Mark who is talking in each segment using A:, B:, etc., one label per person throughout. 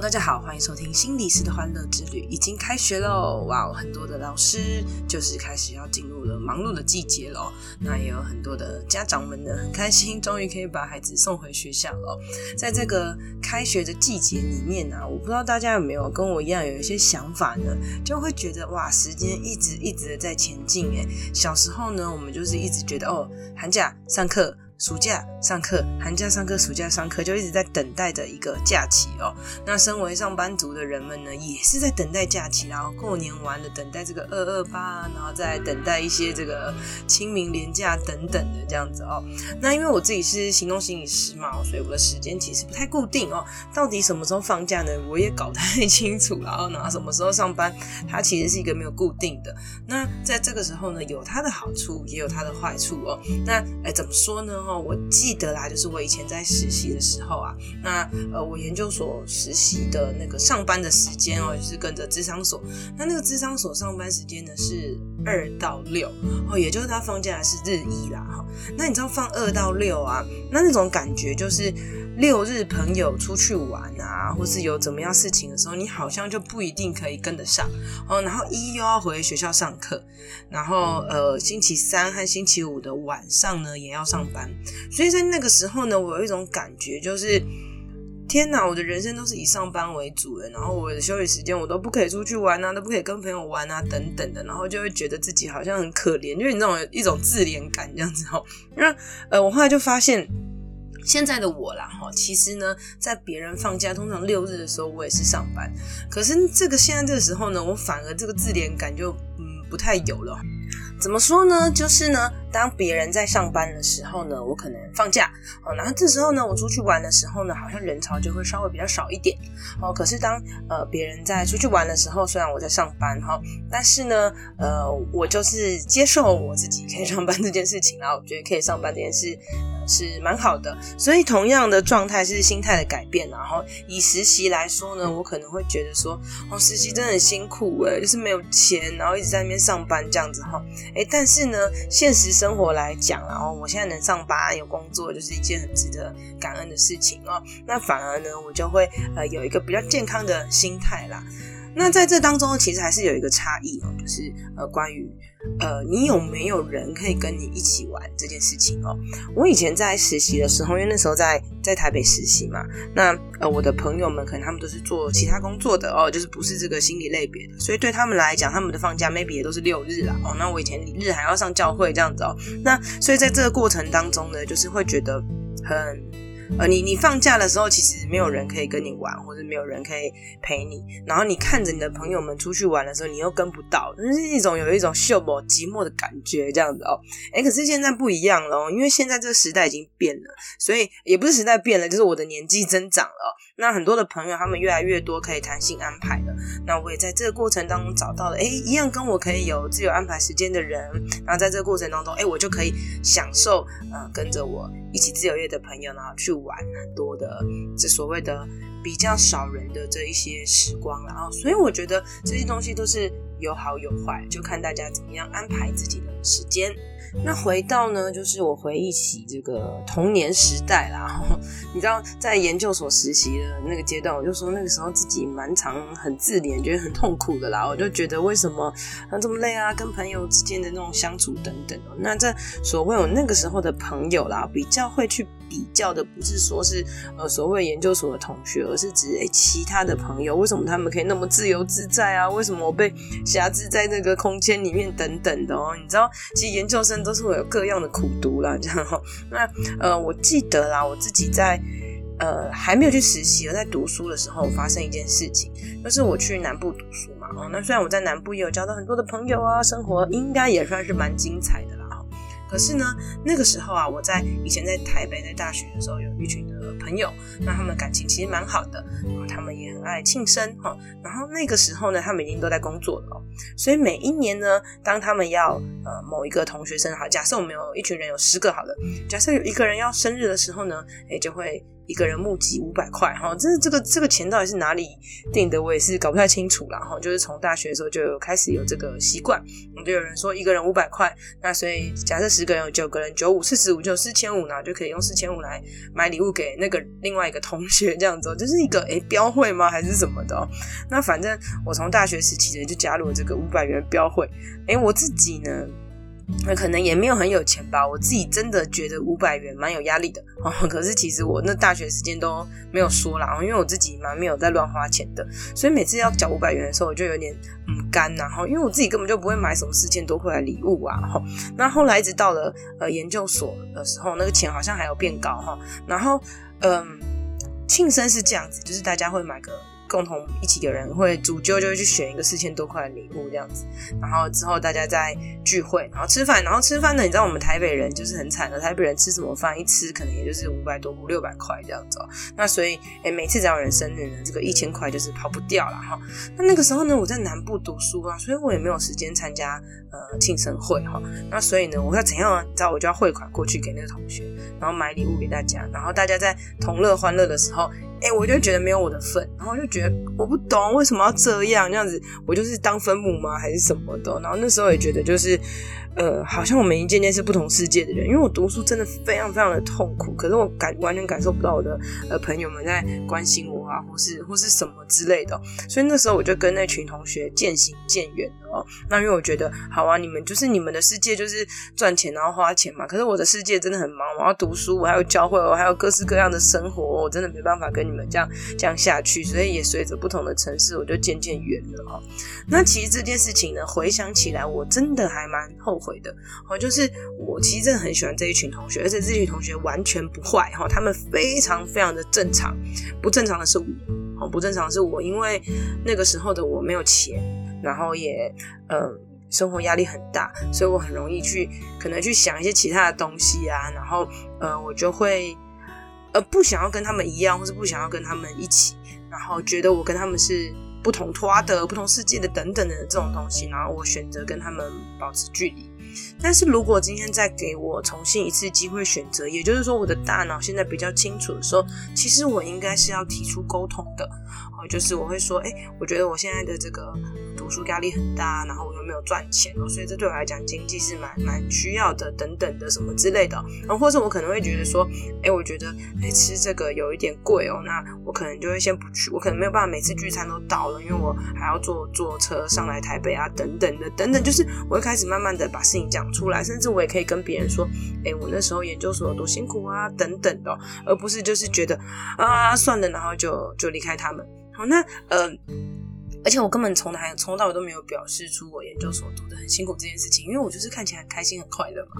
A: 大家好，欢迎收听心理师的欢乐之旅。已经开学喽，哇，很多的老师就是开始要进入了忙碌的季节喽。那也有很多的家长们呢，很开心，终于可以把孩子送回学校了。在这个开学的季节里面呢、我不知道大家有没有跟我一样有一些想法呢？就会觉得哇，时间一直一直的在前进诶。小时候呢，我们就是一直觉得哦，寒假上课。暑假上课，寒假上课，暑假上课，就一直在等待着一个假期哦。那身为上班族的人们呢，也是在等待假期，然后过年完了，等待这个二二八，然后再等待一些这个清明连假等等的这样子哦。那因为我自己是行动心理师嘛，所以我的时间其实不太固定哦。到底什么时候放假呢？我也搞不太清楚。然后呢，什么时候上班，它其实是一个没有固定的。那在这个时候呢，有它的好处，也有它的坏处哦。那哎，怎么说呢？我记得啦，就是我以前在实习的时候啊，那呃，我研究所实习的那个上班的时间哦，就是跟着智商所。那那个智商所上班时间呢是二到六哦，也就是他放假是日一啦哈。那你知道放二到六啊，那那种感觉就是。六日朋友出去玩啊，或是有怎么样事情的时候，你好像就不一定可以跟得上哦。然后一又要回学校上课，然后呃星期三和星期五的晚上呢也要上班，所以在那个时候呢，我有一种感觉，就是天哪，我的人生都是以上班为主的，然后我的休息时间我都不可以出去玩啊，都不可以跟朋友玩啊，等等的，然后就会觉得自己好像很可怜，就是那种一种自怜感这样子哦。那呃，我后来就发现。现在的我啦，哈，其实呢，在别人放假，通常六日的时候，我也是上班。可是这个现在这个时候呢，我反而这个自怜感就嗯不太有了。怎么说呢？就是呢，当别人在上班的时候呢，我可能放假哦，然后这时候呢，我出去玩的时候呢，好像人潮就会稍微比较少一点哦。可是当呃别人在出去玩的时候，虽然我在上班哈，但是呢，呃，我就是接受我自己可以上班这件事情，然后我觉得可以上班这件事。是蛮好的，所以同样的状态是心态的改变。然后以实习来说呢，我可能会觉得说，哦，实习真的很辛苦诶，就是没有钱，然后一直在那边上班这样子哈。诶，但是呢，现实生活来讲，然后我现在能上班有工作，就是一件很值得感恩的事情哦。那反而呢，我就会呃有一个比较健康的心态啦。那在这当中，其实还是有一个差异哦，就是呃，关于呃，你有没有人可以跟你一起玩这件事情哦。我以前在实习的时候，因为那时候在在台北实习嘛，那呃，我的朋友们可能他们都是做其他工作的哦，就是不是这个心理类别的，所以对他们来讲，他们的放假 maybe 也都是六日啦哦。那我以前日还要上教会这样子哦，那所以在这个过程当中呢，就是会觉得很。呃，你你放假的时候，其实没有人可以跟你玩，或者没有人可以陪你。然后你看着你的朋友们出去玩的时候，你又跟不到，就是一种有一种寂寞寂寞的感觉，这样子哦。哎，可是现在不一样了，因为现在这个时代已经变了，所以也不是时代变了，就是我的年纪增长了。那很多的朋友他们越来越多可以弹性安排了。那我也在这个过程当中找到了，哎，一样跟我可以有自由安排时间的人。然后在这个过程当中，哎，我就可以享受，呃，跟着我一起自由业的朋友，然后去。玩很多的这所谓的比较少人的这一些时光，然后所以我觉得这些东西都是有好有坏，就看大家怎么样安排自己的时间。那回到呢，就是我回忆起这个童年时代啦。你知道，在研究所实习的那个阶段，我就说那个时候自己蛮常很自怜，觉得很痛苦的啦。我就觉得为什么这么累啊？跟朋友之间的那种相处等等。那这所谓我那个时候的朋友啦，比较会去比较的，不是说是呃所谓研究所的同学，而是指诶其他的朋友，为什么他们可以那么自由自在啊？为什么我被挟制在那个空间里面等等的哦？你知道，其实研究生。都是会有各样的苦读啦，这样哈。那呃，我记得啦，我自己在呃还没有去实习，而在读书的时候，发生一件事情，就是我去南部读书嘛。哦，那虽然我在南部也有交到很多的朋友啊，生活应该也算是蛮精彩。可是呢，那个时候啊，我在以前在台北在大学的时候，有一群的朋友，那他们感情其实蛮好的，他们也很爱庆生哈。然后那个时候呢，他们已经都在工作了，所以每一年呢，当他们要呃某一个同学生日，好，假设我们有一群人有十个好了，假设有一个人要生日的时候呢，哎，就会。一个人募集五百块，哈，这这个这个钱到底是哪里定的？我也是搞不太清楚啦，哈，就是从大学的时候就开始有这个习惯，就有人说一个人五百块，那所以假设十个人有九个人九五四十五就四千五，呢就可以用四千五来买礼物给那个另外一个同学，这样子，就是一个诶标会吗？还是什么的？那反正我从大学时期呢就加入了这个五百元标会，诶，我自己呢。那可能也没有很有钱吧，我自己真的觉得五百元蛮有压力的 哦。可是其实我那大学时间都没有说啦，因为我自己蛮没有在乱花钱的，所以每次要缴五百元的时候，我就有点嗯干呐哈，因为我自己根本就不会买什么四千多块的礼物啊哈。那后来一直到了呃研究所的时候，那个钱好像还有变高哈。然后嗯，庆生是这样子，就是大家会买个。共同一起的人会主揪，就去选一个四千多块的礼物这样子，然后之后大家再聚会，然后吃饭，然后吃饭呢，你知道我们台北人就是很惨的，台北人吃什么饭一吃可能也就是五百多五六百块这样子哦。那所以诶每次只要人生日呢，这个一千块就是跑不掉了哈。那那个时候呢，我在南部读书啊，所以我也没有时间参加呃庆生会哈。那所以呢，我要怎样呢？你知道我就要汇款过去给那个同学，然后买礼物给大家，然后大家在同乐欢乐的时候。哎、我就觉得没有我的份，然后就觉得我不懂为什么要这样，这样子，我就是当分母吗，还是什么的？然后那时候也觉得就是。呃，好像我们一件件是不同世界的人，因为我读书真的非常非常的痛苦，可是我感完全感受不到我的呃朋友们在关心我啊，或是或是什么之类的，所以那时候我就跟那群同学渐行渐远了哦。那因为我觉得，好啊，你们就是你们的世界就是赚钱然后花钱嘛，可是我的世界真的很忙，我要读书，我还有教会，我还有各式各样的生活，我真的没办法跟你们这样这样下去，所以也随着不同的城市，我就渐渐远了哦。那其实这件事情呢，回想起来，我真的还蛮后悔的，哦，就是我其实真的很喜欢这一群同学，而且这群同学完全不坏，哈，他们非常非常的正常，不正常的是我，哦，不正常是我，因为那个时候的我没有钱，然后也，嗯，生活压力很大，所以我很容易去，可能去想一些其他的东西啊，然后，呃，我就会，呃，不想要跟他们一样，或是不想要跟他们一起，然后觉得我跟他们是。不同拖的、不同世界的等等的这种东西，然后我选择跟他们保持距离。但是如果今天再给我重新一次机会选择，也就是说我的大脑现在比较清楚的时候，其实我应该是要提出沟通的。哦，就是我会说，哎，我觉得我现在的这个书压力很大，然后我又没有赚钱哦，所以这对我来讲经济是蛮蛮需要的，等等的什么之类的。然后或者我可能会觉得说，哎，我觉得哎吃这个有一点贵哦，那我可能就会先不去，我可能没有办法每次聚餐都到了，因为我还要坐坐车上来台北啊，等等的，等等，就是我会开始慢慢的把事情讲出来，甚至我也可以跟别人说，哎，我那时候研究所有多辛苦啊，等等的，而不是就是觉得啊算了，然后就就离开他们。好，那呃，而且我根本从来从头到尾都没有表示出我研究所读的很辛苦这件事情，因为我就是看起来很开心很快乐嘛，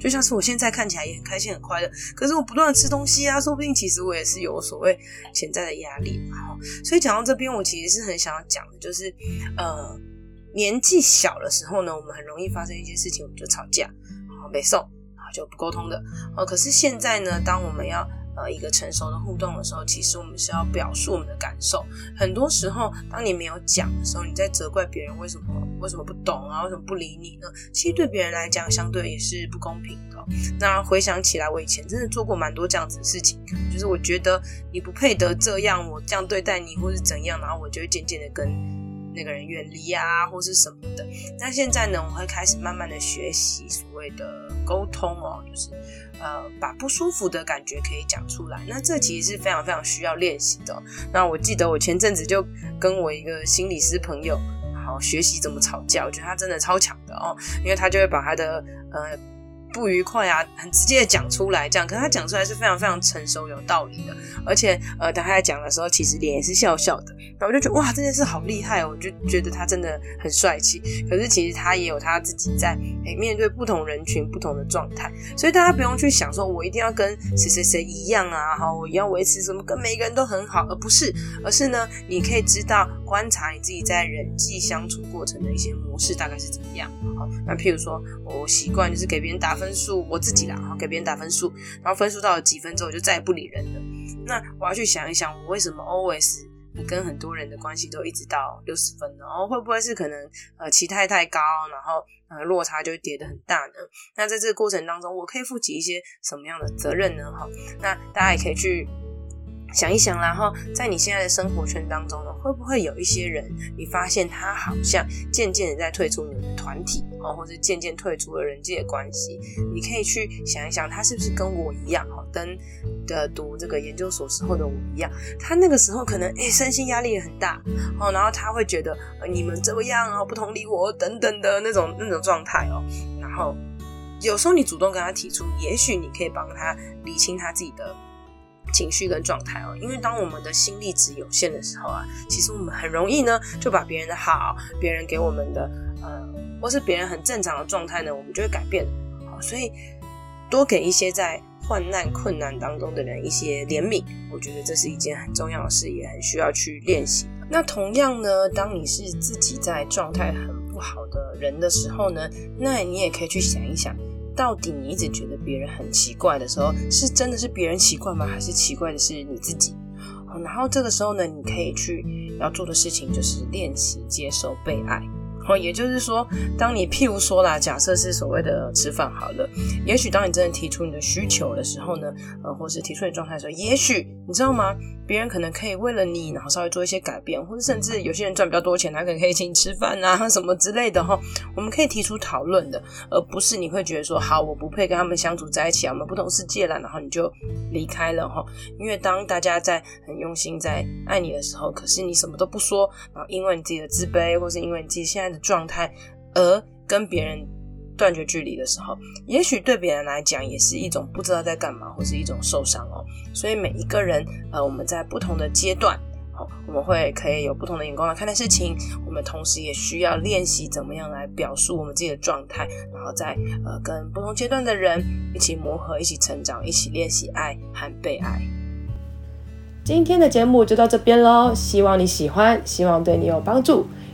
A: 就像是我现在看起来也很开心很快乐，可是我不断的吃东西啊，说不定其实我也是有所谓潜在的压力嘛。所以讲到这边，我其实是很想要讲的，就是呃，年纪小的时候呢，我们很容易发生一些事情，我们就吵架，然后，没送，然后，就不沟通的。哦，可是现在呢，当我们要呃，一个成熟的互动的时候，其实我们是要表述我们的感受。很多时候，当你没有讲的时候，你在责怪别人为什么为什么不懂啊，为什么不理你呢？其实对别人来讲，相对也是不公平的。那回想起来，我以前真的做过蛮多这样子的事情，就是我觉得你不配得这样，我这样对待你，或是怎样，然后我就渐渐的跟那个人远离啊，或是什么的。那现在呢，我会开始慢慢的学习所谓的沟通哦，就是。呃，把不舒服的感觉可以讲出来，那这其实是非常非常需要练习的。那我记得我前阵子就跟我一个心理师朋友，好学习怎么吵架，我觉得他真的超强的哦，因为他就会把他的呃。不愉快啊，很直接的讲出来，这样，可是他讲出来是非常非常成熟有道理的，而且呃，当他在讲的时候，其实脸也是笑笑的，然后我就觉得哇，这件事好厉害哦，我就觉得他真的很帅气。可是其实他也有他自己在诶面对不同人群不同的状态，所以大家不用去想说我一定要跟谁谁谁一样啊，好，我要维持什么跟每一个人都很好，而不是，而是呢，你可以知道观察你自己在人际相处过程的一些模式大概是怎么样。好，那譬如说我习惯就是给别人打。分数，我自己啦，然后给别人打分数，然后分数到了几分之后，我就再也不理人了。那我要去想一想，我为什么 always 跟很多人的关系都一直到六十分呢？然后会不会是可能呃期待太高，然后呃落差就跌得很大呢？那在这个过程当中，我可以负起一些什么样的责任呢？哈，那大家也可以去。想一想，然后在你现在的生活圈当中呢，会不会有一些人，你发现他好像渐渐的在退出你们的团体哦，或者渐渐退出了人际的关系？你可以去想一想，他是不是跟我一样哈，跟的读这个研究所时候的我一样，他那个时候可能诶身心压力也很大哦，然后他会觉得你们这么样哦，不同理我等等的那种那种状态哦，然后有时候你主动跟他提出，也许你可以帮他理清他自己的。情绪跟状态哦，因为当我们的心力值有限的时候啊，其实我们很容易呢就把别人的好、别人给我们的呃，或是别人很正常的状态呢，我们就会改变。好，所以多给一些在患难困难当中的人一些怜悯，我觉得这是一件很重要的事，也很需要去练习。那同样呢，当你是自己在状态很不好的人的时候呢，那你也可以去想一想。到底你一直觉得别人很奇怪的时候，是真的是别人奇怪吗？还是奇怪的是你自己？然后这个时候呢，你可以去要做的事情就是练习接受被爱。哦，也就是说，当你譬如说啦，假设是所谓的吃饭好了，也许当你真的提出你的需求的时候呢，呃，或是提出你状态的时候，也许你知道吗？别人可能可以为了你，然后稍微做一些改变，或者甚至有些人赚比较多钱，他可能可以请你吃饭啊，什么之类的哈。我们可以提出讨论的，而不是你会觉得说，好，我不配跟他们相处在一起啊，我们不同世界了，然后你就离开了哈。因为当大家在很用心在爱你的时候，可是你什么都不说，然后因为你自己的自卑，或是因为你自己现在的状态，而跟别人断绝距离的时候，也许对别人来讲也是一种不知道在干嘛，或是一种受伤哦。所以每一个人，呃，我们在不同的阶段，好，我们会可以有不同的眼光来看待事情。我们同时也需要练习怎么样来表述我们自己的状态，然后再呃跟不同阶段的人一起磨合，一起成长，一起练习爱和被爱。
B: 今天的节目就到这边喽，希望你喜欢，希望对你有帮助。